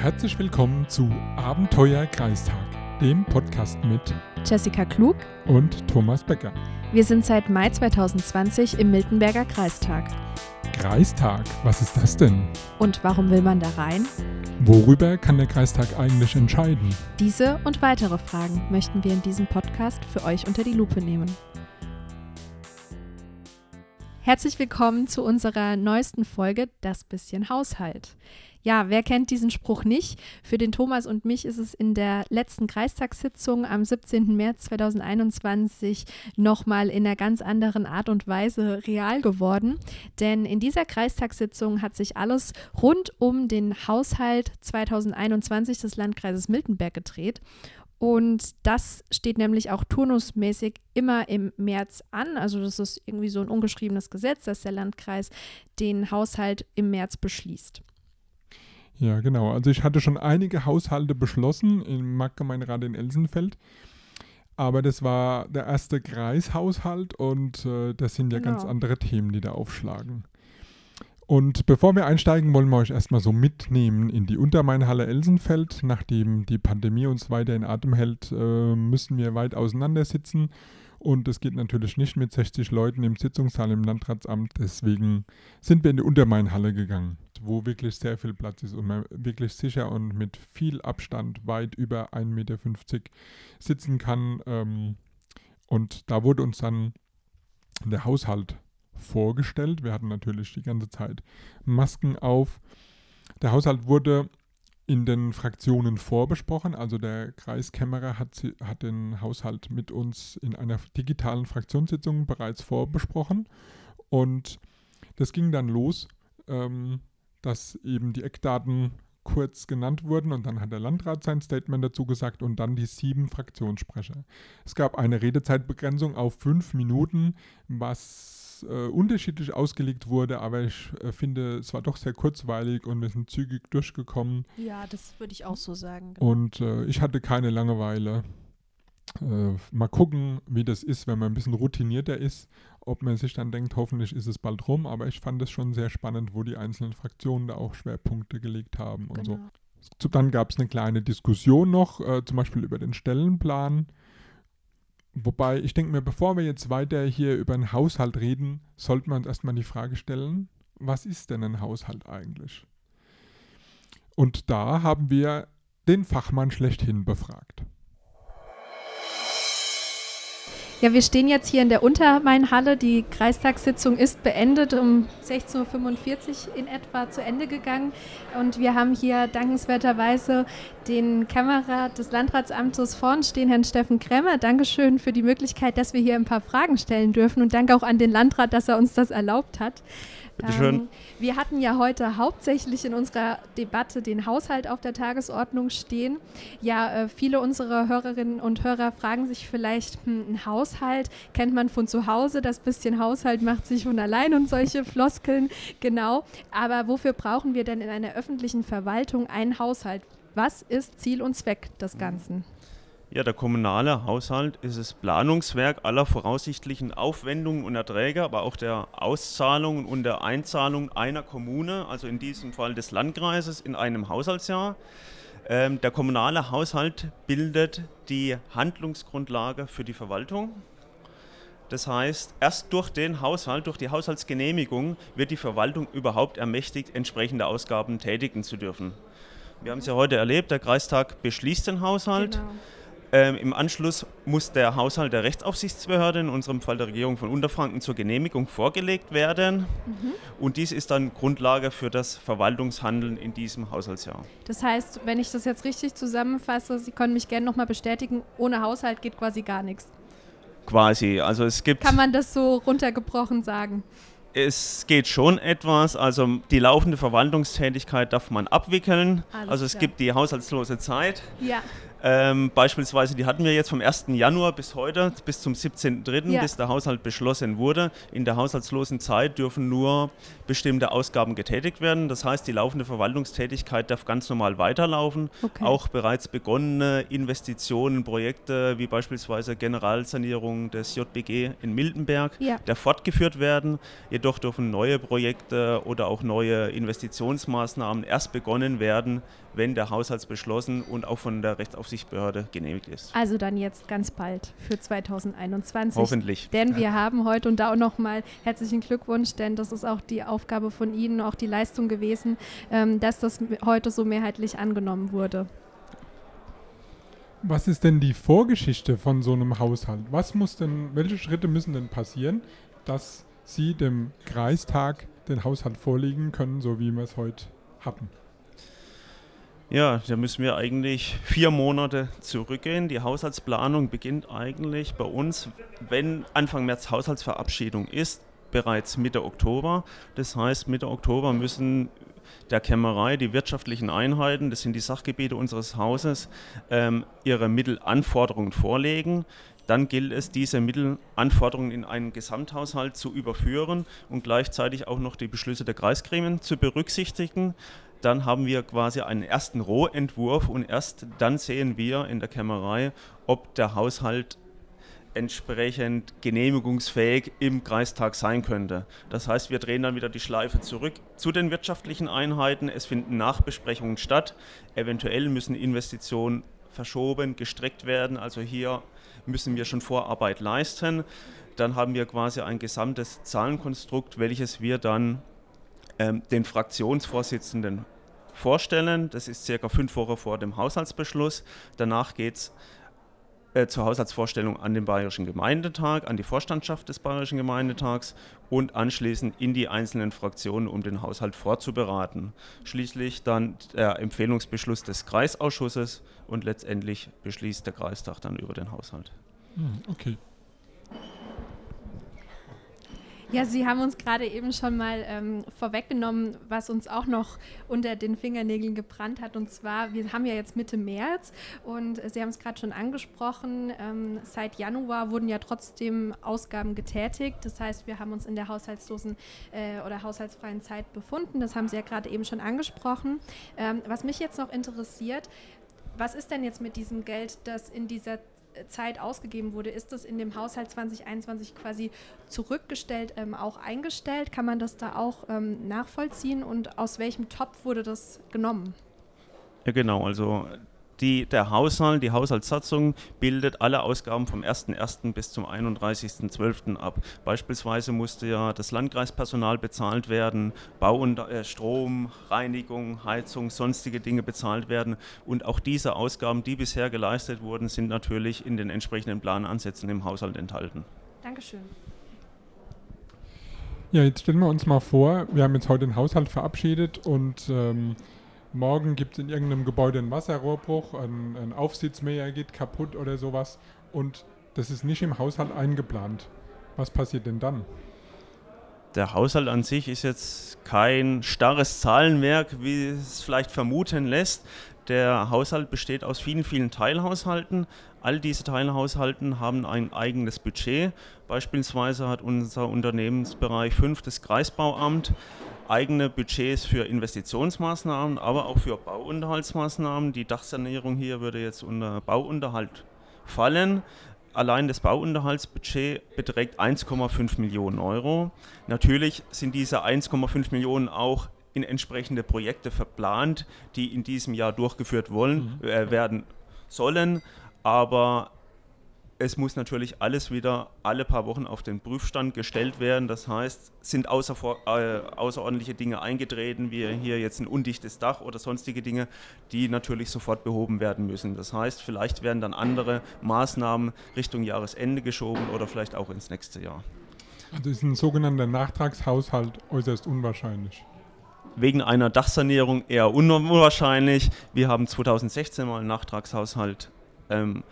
Herzlich willkommen zu Abenteuer Kreistag, dem Podcast mit Jessica Klug und Thomas Becker. Wir sind seit Mai 2020 im Miltenberger Kreistag. Kreistag, was ist das denn? Und warum will man da rein? Worüber kann der Kreistag eigentlich entscheiden? Diese und weitere Fragen möchten wir in diesem Podcast für euch unter die Lupe nehmen. Herzlich willkommen zu unserer neuesten Folge Das bisschen Haushalt. Ja, wer kennt diesen Spruch nicht? Für den Thomas und mich ist es in der letzten Kreistagssitzung am 17. März 2021 nochmal in einer ganz anderen Art und Weise real geworden. Denn in dieser Kreistagssitzung hat sich alles rund um den Haushalt 2021 des Landkreises Miltenberg gedreht. Und das steht nämlich auch turnusmäßig immer im März an. Also das ist irgendwie so ein ungeschriebenes Gesetz, dass der Landkreis den Haushalt im März beschließt. Ja, genau. Also ich hatte schon einige Haushalte beschlossen im Marktgemeinderat in Elsenfeld. Aber das war der erste Kreishaushalt und äh, das sind ja genau. ganz andere Themen, die da aufschlagen. Und bevor wir einsteigen, wollen wir euch erstmal so mitnehmen in die Untermainhalle Elsenfeld. Nachdem die Pandemie uns weiter in Atem hält, äh, müssen wir weit auseinander sitzen und es geht natürlich nicht mit 60 Leuten im Sitzungssaal im Landratsamt. Deswegen sind wir in die Untermainhalle gegangen, wo wirklich sehr viel Platz ist und man wirklich sicher und mit viel Abstand weit über 1,50 Meter sitzen kann. Ähm, und da wurde uns dann der Haushalt vorgestellt. Wir hatten natürlich die ganze Zeit Masken auf. Der Haushalt wurde in den Fraktionen vorbesprochen. Also der Kreiskämmerer hat, hat den Haushalt mit uns in einer digitalen Fraktionssitzung bereits vorbesprochen. Und das ging dann los, ähm, dass eben die Eckdaten kurz genannt wurden und dann hat der Landrat sein Statement dazu gesagt und dann die sieben Fraktionssprecher. Es gab eine Redezeitbegrenzung auf fünf Minuten, was äh, unterschiedlich ausgelegt wurde, aber ich äh, finde, es war doch sehr kurzweilig und wir sind zügig durchgekommen. Ja, das würde ich auch so sagen. Genau. Und äh, ich hatte keine Langeweile. Äh, mal gucken, wie das ist, wenn man ein bisschen routinierter ist, ob man sich dann denkt, hoffentlich ist es bald rum, aber ich fand es schon sehr spannend, wo die einzelnen Fraktionen da auch Schwerpunkte gelegt haben und genau. so. Dann gab es eine kleine Diskussion noch, äh, zum Beispiel über den Stellenplan. Wobei, ich denke mir, bevor wir jetzt weiter hier über einen Haushalt reden, sollten wir uns erstmal die Frage stellen, was ist denn ein Haushalt eigentlich? Und da haben wir den Fachmann schlechthin befragt. Ja, wir stehen jetzt hier in der Untermainhalle. Die Kreistagssitzung ist beendet, um 16.45 Uhr in etwa zu Ende gegangen. Und wir haben hier dankenswerterweise den Kämmerer des Landratsamtes vorn stehen, Herrn Steffen Kremmer. Dankeschön für die Möglichkeit, dass wir hier ein paar Fragen stellen dürfen. Und danke auch an den Landrat, dass er uns das erlaubt hat. Bitte schön. Ähm, wir hatten ja heute hauptsächlich in unserer Debatte den Haushalt auf der Tagesordnung stehen. Ja, äh, viele unserer Hörerinnen und Hörer fragen sich vielleicht, hm, ein Haushalt kennt man von zu Hause, das bisschen Haushalt macht sich von allein und solche Floskeln, genau. Aber wofür brauchen wir denn in einer öffentlichen Verwaltung einen Haushalt? Was ist Ziel und Zweck des Ganzen? Ja, der kommunale Haushalt ist das Planungswerk aller voraussichtlichen Aufwendungen und Erträge, aber auch der Auszahlungen und der Einzahlung einer Kommune, also in diesem Fall des Landkreises, in einem Haushaltsjahr. Ähm, der kommunale Haushalt bildet die Handlungsgrundlage für die Verwaltung. Das heißt, erst durch den Haushalt, durch die Haushaltsgenehmigung wird die Verwaltung überhaupt ermächtigt, entsprechende Ausgaben tätigen zu dürfen. Wir haben es ja heute erlebt, der Kreistag beschließt den Haushalt. Genau. Ähm, Im Anschluss muss der Haushalt der Rechtsaufsichtsbehörde, in unserem Fall der Regierung von Unterfranken, zur Genehmigung vorgelegt werden. Mhm. Und dies ist dann Grundlage für das Verwaltungshandeln in diesem Haushaltsjahr. Das heißt, wenn ich das jetzt richtig zusammenfasse, Sie können mich gerne nochmal bestätigen, ohne Haushalt geht quasi gar nichts. Quasi, also es gibt... Kann man das so runtergebrochen sagen? Es geht schon etwas, also die laufende Verwaltungstätigkeit darf man abwickeln. Alles also es klar. gibt die haushaltslose Zeit. Ja. Ähm, beispielsweise, die hatten wir jetzt vom 1. Januar bis heute, bis zum 17.03., ja. bis der Haushalt beschlossen wurde. In der haushaltslosen Zeit dürfen nur bestimmte Ausgaben getätigt werden. Das heißt, die laufende Verwaltungstätigkeit darf ganz normal weiterlaufen. Okay. Auch bereits begonnene Investitionen, Projekte wie beispielsweise Generalsanierung des JBG in Miltenberg, ja. der fortgeführt werden. Jedoch dürfen neue Projekte oder auch neue Investitionsmaßnahmen erst begonnen werden, wenn der Haushalt beschlossen und auch von der Rechtsaufsichtsbehörde genehmigt ist. Also dann jetzt ganz bald für 2021. Hoffentlich. Denn wir haben heute und da auch nochmal herzlichen Glückwunsch, denn das ist auch die Aufgabe von Ihnen, auch die Leistung gewesen, ähm, dass das heute so mehrheitlich angenommen wurde. Was ist denn die Vorgeschichte von so einem Haushalt? Was muss denn, welche Schritte müssen denn passieren, dass Sie dem Kreistag den Haushalt vorlegen können, so wie wir es heute hatten? Ja, da müssen wir eigentlich vier Monate zurückgehen. Die Haushaltsplanung beginnt eigentlich bei uns, wenn Anfang März Haushaltsverabschiedung ist, bereits Mitte Oktober. Das heißt, Mitte Oktober müssen der Kämmerei, die wirtschaftlichen Einheiten, das sind die Sachgebiete unseres Hauses, ähm, ihre Mittelanforderungen vorlegen. Dann gilt es, diese Mittelanforderungen in einen Gesamthaushalt zu überführen und gleichzeitig auch noch die Beschlüsse der Kreisgremien zu berücksichtigen. Dann haben wir quasi einen ersten Rohentwurf und erst dann sehen wir in der Kämmerei, ob der Haushalt entsprechend genehmigungsfähig im Kreistag sein könnte. Das heißt, wir drehen dann wieder die Schleife zurück zu den wirtschaftlichen Einheiten. Es finden Nachbesprechungen statt. Eventuell müssen Investitionen verschoben, gestreckt werden. Also hier müssen wir schon Vorarbeit leisten. Dann haben wir quasi ein gesamtes Zahlenkonstrukt, welches wir dann ähm, den Fraktionsvorsitzenden vorstellen. Das ist circa fünf Wochen vor dem Haushaltsbeschluss. Danach geht es äh, zur Haushaltsvorstellung an den Bayerischen Gemeindetag, an die Vorstandschaft des Bayerischen Gemeindetags und anschließend in die einzelnen Fraktionen, um den Haushalt vorzuberaten. Schließlich dann der Empfehlungsbeschluss des Kreisausschusses und letztendlich beschließt der Kreistag dann über den Haushalt. Hm, okay. Ja, Sie haben uns gerade eben schon mal ähm, vorweggenommen, was uns auch noch unter den Fingernägeln gebrannt hat. Und zwar, wir haben ja jetzt Mitte März und Sie haben es gerade schon angesprochen, ähm, seit Januar wurden ja trotzdem Ausgaben getätigt. Das heißt, wir haben uns in der haushaltslosen äh, oder haushaltsfreien Zeit befunden. Das haben Sie ja gerade eben schon angesprochen. Ähm, was mich jetzt noch interessiert, was ist denn jetzt mit diesem Geld, das in dieser Zeit ausgegeben wurde, ist das in dem Haushalt 2021 quasi zurückgestellt, ähm, auch eingestellt? Kann man das da auch ähm, nachvollziehen und aus welchem Topf wurde das genommen? Ja, genau. Also die, der Haushalt, die Haushaltssatzung bildet alle Ausgaben vom 1.1. bis zum 31.12. ab. Beispielsweise musste ja das Landkreispersonal bezahlt werden, Bau und äh, Strom, Reinigung, Heizung, sonstige Dinge bezahlt werden. Und auch diese Ausgaben, die bisher geleistet wurden, sind natürlich in den entsprechenden Planansätzen im Haushalt enthalten. Dankeschön. Ja, jetzt stellen wir uns mal vor, wir haben jetzt heute den Haushalt verabschiedet und ähm, morgen gibt es in irgendeinem Gebäude einen Wasserrohrbruch, ein, ein Aufsitzmäher geht kaputt oder sowas und das ist nicht im Haushalt eingeplant. Was passiert denn dann? Der Haushalt an sich ist jetzt kein starres Zahlenwerk, wie es vielleicht vermuten lässt. Der Haushalt besteht aus vielen, vielen Teilhaushalten. All diese Teilhaushalten haben ein eigenes Budget. Beispielsweise hat unser Unternehmensbereich 5 das Kreisbauamt eigene Budgets für Investitionsmaßnahmen, aber auch für Bauunterhaltsmaßnahmen. Die Dachsanierung hier würde jetzt unter Bauunterhalt fallen. Allein das Bauunterhaltsbudget beträgt 1,5 Millionen Euro. Natürlich sind diese 1,5 Millionen auch in entsprechende Projekte verplant, die in diesem Jahr durchgeführt wollen, mhm. äh, werden sollen. Aber es muss natürlich alles wieder alle paar Wochen auf den Prüfstand gestellt werden. Das heißt, sind außer, äh, außerordentliche Dinge eingetreten, wie hier jetzt ein undichtes Dach oder sonstige Dinge, die natürlich sofort behoben werden müssen. Das heißt, vielleicht werden dann andere Maßnahmen Richtung Jahresende geschoben oder vielleicht auch ins nächste Jahr. Also ist ein sogenannter Nachtragshaushalt äußerst unwahrscheinlich. Wegen einer Dachsanierung eher unwahrscheinlich. Wir haben 2016 mal einen Nachtragshaushalt ähm,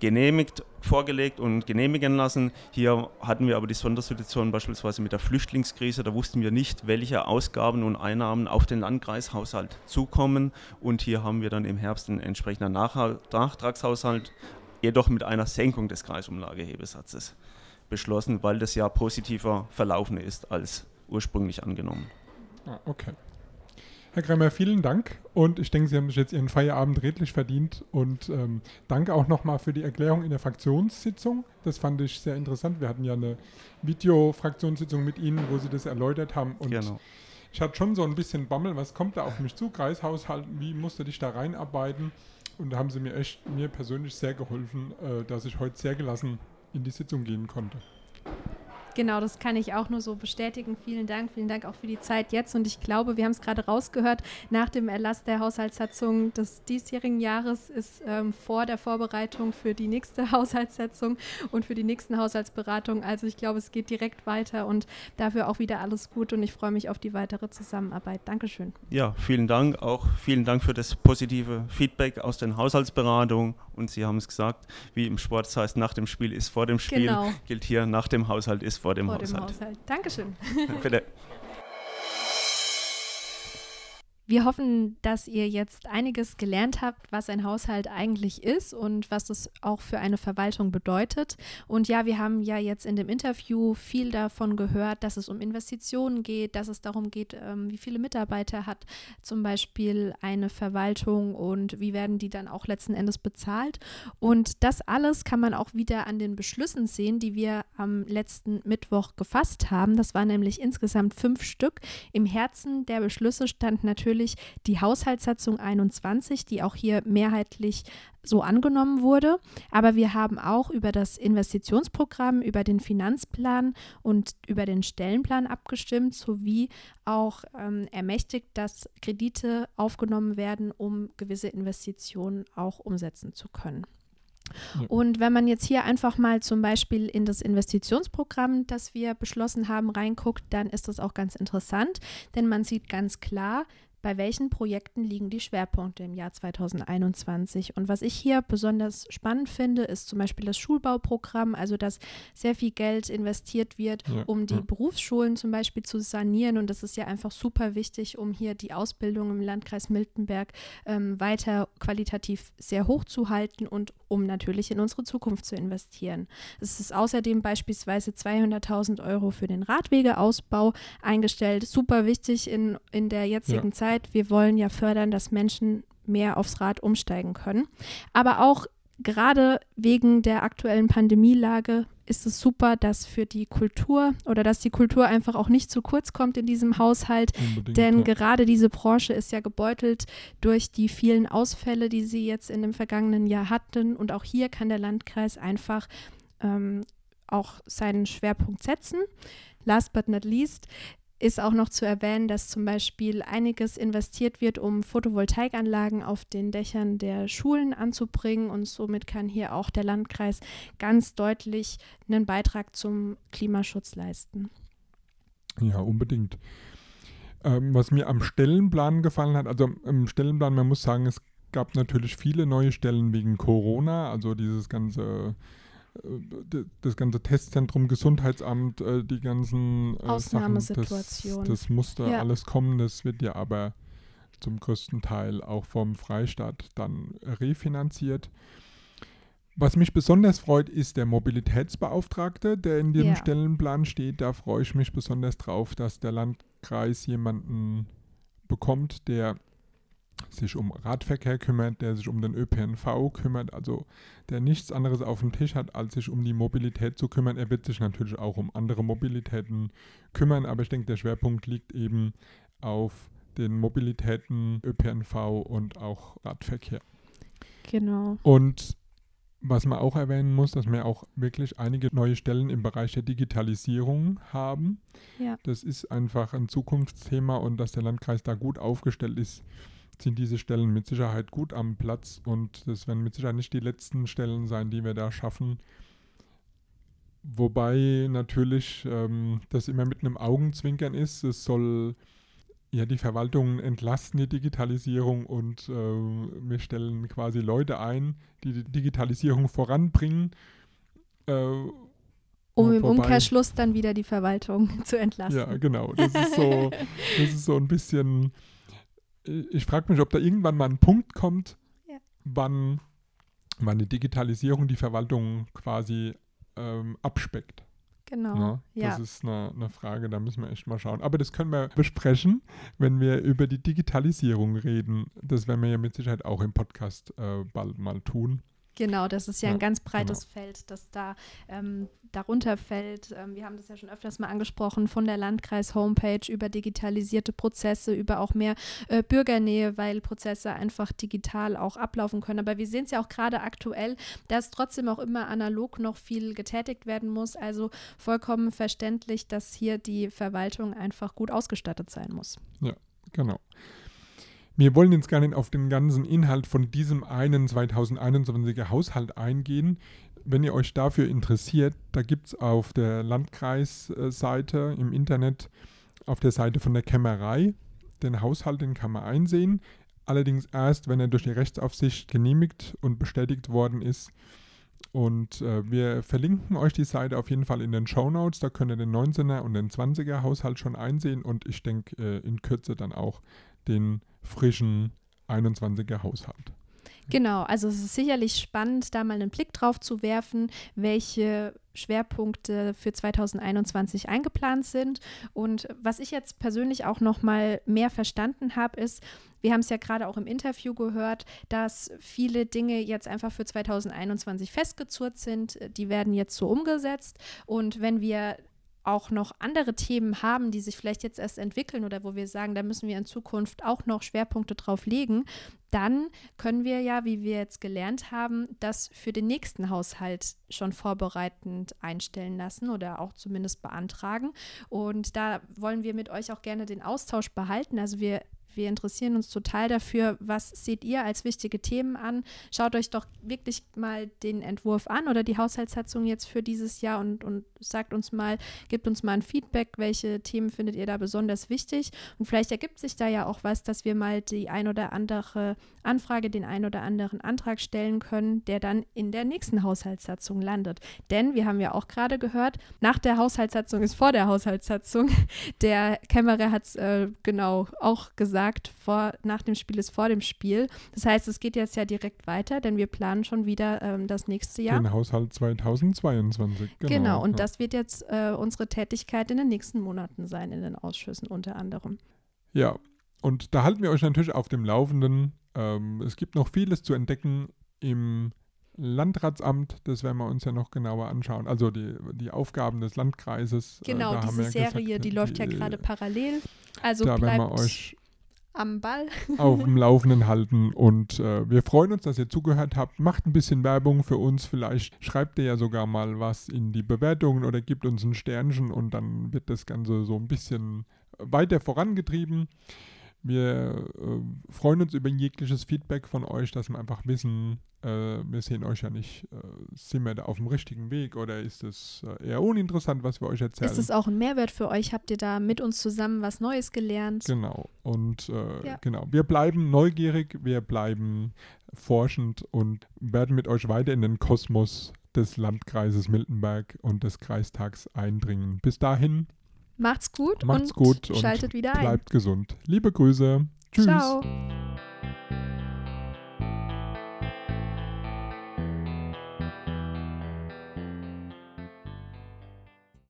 genehmigt, vorgelegt und genehmigen lassen. Hier hatten wir aber die Sondersituation beispielsweise mit der Flüchtlingskrise. Da wussten wir nicht, welche Ausgaben und Einnahmen auf den Landkreishaushalt zukommen. Und hier haben wir dann im Herbst einen entsprechenden Nachtragshaushalt, jedoch mit einer Senkung des Kreisumlagehebesatzes beschlossen, weil das ja positiver verlaufen ist als ursprünglich angenommen. Ah, okay. Herr Kremer, vielen Dank und ich denke, Sie haben sich jetzt Ihren Feierabend redlich verdient und ähm, danke auch nochmal für die Erklärung in der Fraktionssitzung. Das fand ich sehr interessant. Wir hatten ja eine Video-Fraktionssitzung mit Ihnen, wo Sie das erläutert haben und genau. ich hatte schon so ein bisschen Bammel, was kommt da auf mich zu, Kreishaushalt, wie musste ich da reinarbeiten und da haben Sie mir echt, mir persönlich sehr geholfen, äh, dass ich heute sehr gelassen in die Sitzung gehen konnte. Genau, das kann ich auch nur so bestätigen. Vielen Dank, vielen Dank auch für die Zeit jetzt. Und ich glaube, wir haben es gerade rausgehört, nach dem Erlass der Haushaltssatzung des diesjährigen Jahres ist ähm, vor der Vorbereitung für die nächste Haushaltssatzung und für die nächsten Haushaltsberatungen. Also ich glaube, es geht direkt weiter und dafür auch wieder alles gut und ich freue mich auf die weitere Zusammenarbeit. Dankeschön. Ja, vielen Dank. Auch vielen Dank für das positive Feedback aus den Haushaltsberatungen. Und Sie haben es gesagt, wie im Sport das heißt, nach dem Spiel ist vor dem Spiel, genau. gilt hier nach dem Haushalt ist vor dem vor Haushalt. Dem Haushalt. Dankeschön. Bitte. Wir hoffen, dass ihr jetzt einiges gelernt habt, was ein Haushalt eigentlich ist und was es auch für eine Verwaltung bedeutet. Und ja, wir haben ja jetzt in dem Interview viel davon gehört, dass es um Investitionen geht, dass es darum geht, ähm, wie viele Mitarbeiter hat zum Beispiel eine Verwaltung und wie werden die dann auch letzten Endes bezahlt. Und das alles kann man auch wieder an den Beschlüssen sehen, die wir am letzten Mittwoch gefasst haben. Das waren nämlich insgesamt fünf Stück. Im Herzen der Beschlüsse stand natürlich natürlich die Haushaltssatzung 21, die auch hier mehrheitlich so angenommen wurde. Aber wir haben auch über das Investitionsprogramm, über den Finanzplan und über den Stellenplan abgestimmt, sowie auch ähm, ermächtigt, dass Kredite aufgenommen werden, um gewisse Investitionen auch umsetzen zu können. Und wenn man jetzt hier einfach mal zum Beispiel in das Investitionsprogramm, das wir beschlossen haben, reinguckt, dann ist das auch ganz interessant, denn man sieht ganz klar, bei welchen Projekten liegen die Schwerpunkte im Jahr 2021. Und was ich hier besonders spannend finde, ist zum Beispiel das Schulbauprogramm, also dass sehr viel Geld investiert wird, ja, um die ja. Berufsschulen zum Beispiel zu sanieren. Und das ist ja einfach super wichtig, um hier die Ausbildung im Landkreis Miltenberg ähm, weiter qualitativ sehr hoch zu halten und um natürlich in unsere Zukunft zu investieren. Es ist außerdem beispielsweise 200.000 Euro für den Radwegeausbau eingestellt. Super wichtig in, in der jetzigen ja. Zeit Zeit. Wir wollen ja fördern, dass Menschen mehr aufs Rad umsteigen können. Aber auch gerade wegen der aktuellen Pandemielage ist es super, dass für die Kultur oder dass die Kultur einfach auch nicht zu kurz kommt in diesem Haushalt. Unbedingt, denn ja. gerade diese Branche ist ja gebeutelt durch die vielen Ausfälle, die sie jetzt in dem vergangenen Jahr hatten. Und auch hier kann der Landkreis einfach ähm, auch seinen Schwerpunkt setzen. Last but not least, ist auch noch zu erwähnen, dass zum Beispiel einiges investiert wird, um Photovoltaikanlagen auf den Dächern der Schulen anzubringen. Und somit kann hier auch der Landkreis ganz deutlich einen Beitrag zum Klimaschutz leisten. Ja, unbedingt. Ähm, was mir am Stellenplan gefallen hat, also im Stellenplan, man muss sagen, es gab natürlich viele neue Stellen wegen Corona, also dieses ganze das ganze Testzentrum, Gesundheitsamt, äh, die ganzen äh, Ausnahmesituationen. Das, das musste ja. alles kommen, das wird ja aber zum größten Teil auch vom Freistaat dann refinanziert. Was mich besonders freut, ist der Mobilitätsbeauftragte, der in dem ja. Stellenplan steht. Da freue ich mich besonders drauf, dass der Landkreis jemanden bekommt, der sich um Radverkehr kümmert, der sich um den ÖPNV kümmert, also der nichts anderes auf dem Tisch hat, als sich um die Mobilität zu kümmern. Er wird sich natürlich auch um andere Mobilitäten kümmern, aber ich denke, der Schwerpunkt liegt eben auf den Mobilitäten ÖPNV und auch Radverkehr. Genau. Und was man auch erwähnen muss, dass wir auch wirklich einige neue Stellen im Bereich der Digitalisierung haben. Ja. Das ist einfach ein Zukunftsthema und dass der Landkreis da gut aufgestellt ist, sind diese Stellen mit Sicherheit gut am Platz und das werden mit Sicherheit nicht die letzten Stellen sein, die wir da schaffen. Wobei natürlich ähm, das immer mit einem Augenzwinkern ist. Es soll ja die Verwaltung entlasten, die Digitalisierung und äh, wir stellen quasi Leute ein, die die Digitalisierung voranbringen. Äh, um im Umkehrschluss dann wieder die Verwaltung zu entlasten. Ja, genau. Das ist so, das ist so ein bisschen ich frage mich, ob da irgendwann mal ein Punkt kommt, ja. wann, wann die Digitalisierung die Verwaltung quasi ähm, abspeckt. Genau. Ja, ja. das ist eine, eine, Frage, da müssen wir echt mal schauen. Aber das können wir besprechen, wenn wir über die Digitalisierung reden. Das werden wir ja mit Sicherheit auch im Podcast äh, bald mal tun. Genau, das ist ja, ja ein ganz breites genau. Feld, das da ähm, darunter fällt. Ähm, wir haben das ja schon öfters mal angesprochen, von der Landkreis-Homepage über digitalisierte Prozesse, über auch mehr äh, Bürgernähe, weil Prozesse einfach digital auch ablaufen können. Aber wir sehen es ja auch gerade aktuell, dass trotzdem auch immer analog noch viel getätigt werden muss. Also vollkommen verständlich, dass hier die Verwaltung einfach gut ausgestattet sein muss. Ja, genau. Wir wollen jetzt gar nicht auf den ganzen Inhalt von diesem einen 2021er Haushalt eingehen. Wenn ihr euch dafür interessiert, da gibt es auf der Landkreisseite im Internet, auf der Seite von der Kämmerei, den Haushalt, den kann man einsehen. Allerdings erst, wenn er durch die Rechtsaufsicht genehmigt und bestätigt worden ist. Und äh, wir verlinken euch die Seite auf jeden Fall in den Show Notes. Da könnt ihr den 19er und den 20er Haushalt schon einsehen und ich denke äh, in Kürze dann auch den frischen 21er Haushalt. Genau, also es ist sicherlich spannend, da mal einen Blick drauf zu werfen, welche Schwerpunkte für 2021 eingeplant sind. Und was ich jetzt persönlich auch noch mal mehr verstanden habe, ist, wir haben es ja gerade auch im Interview gehört, dass viele Dinge jetzt einfach für 2021 festgezurrt sind. Die werden jetzt so umgesetzt. Und wenn wir auch noch andere Themen haben, die sich vielleicht jetzt erst entwickeln oder wo wir sagen, da müssen wir in Zukunft auch noch Schwerpunkte drauf legen, dann können wir ja, wie wir jetzt gelernt haben, das für den nächsten Haushalt schon vorbereitend einstellen lassen oder auch zumindest beantragen. Und da wollen wir mit euch auch gerne den Austausch behalten. Also wir wir interessieren uns total dafür, was seht ihr als wichtige Themen an. Schaut euch doch wirklich mal den Entwurf an oder die Haushaltssatzung jetzt für dieses Jahr und, und sagt uns mal, gebt uns mal ein Feedback, welche Themen findet ihr da besonders wichtig. Und vielleicht ergibt sich da ja auch was, dass wir mal die ein oder andere Anfrage, den ein oder anderen Antrag stellen können, der dann in der nächsten Haushaltssatzung landet. Denn wir haben ja auch gerade gehört, nach der Haushaltssatzung ist vor der Haushaltssatzung. Der Kämmerer hat es äh, genau auch gesagt gesagt, vor, nach dem Spiel ist vor dem Spiel. Das heißt, es geht jetzt ja direkt weiter, denn wir planen schon wieder ähm, das nächste Jahr. Den Haushalt 2022. Genau, genau und ja. das wird jetzt äh, unsere Tätigkeit in den nächsten Monaten sein, in den Ausschüssen unter anderem. Ja, und da halten wir euch natürlich auf dem Laufenden. Ähm, es gibt noch vieles zu entdecken im Landratsamt, das werden wir uns ja noch genauer anschauen. Also die, die Aufgaben des Landkreises. Äh, genau, äh, diese Serie, gesagt, die, die läuft ja gerade parallel. Also da bleibt euch am Ball. auf dem Laufenden halten. Und äh, wir freuen uns, dass ihr zugehört habt. Macht ein bisschen Werbung für uns. Vielleicht schreibt ihr ja sogar mal was in die Bewertungen oder gibt uns ein Sternchen und dann wird das Ganze so ein bisschen weiter vorangetrieben. Wir äh, freuen uns über jegliches Feedback von euch, dass wir einfach wissen, äh, wir sehen euch ja nicht, äh, sind wir da auf dem richtigen Weg oder ist es äh, eher uninteressant, was wir euch erzählen? Ist es auch ein Mehrwert für euch? Habt ihr da mit uns zusammen was Neues gelernt? Genau. Und äh, ja. genau, wir bleiben neugierig, wir bleiben forschend und werden mit euch weiter in den Kosmos des Landkreises Miltenberg und des Kreistags eindringen. Bis dahin Macht's gut Macht's und gut und schaltet wieder bleibt ein. Bleibt gesund. Liebe Grüße. Tschüss. Ciao.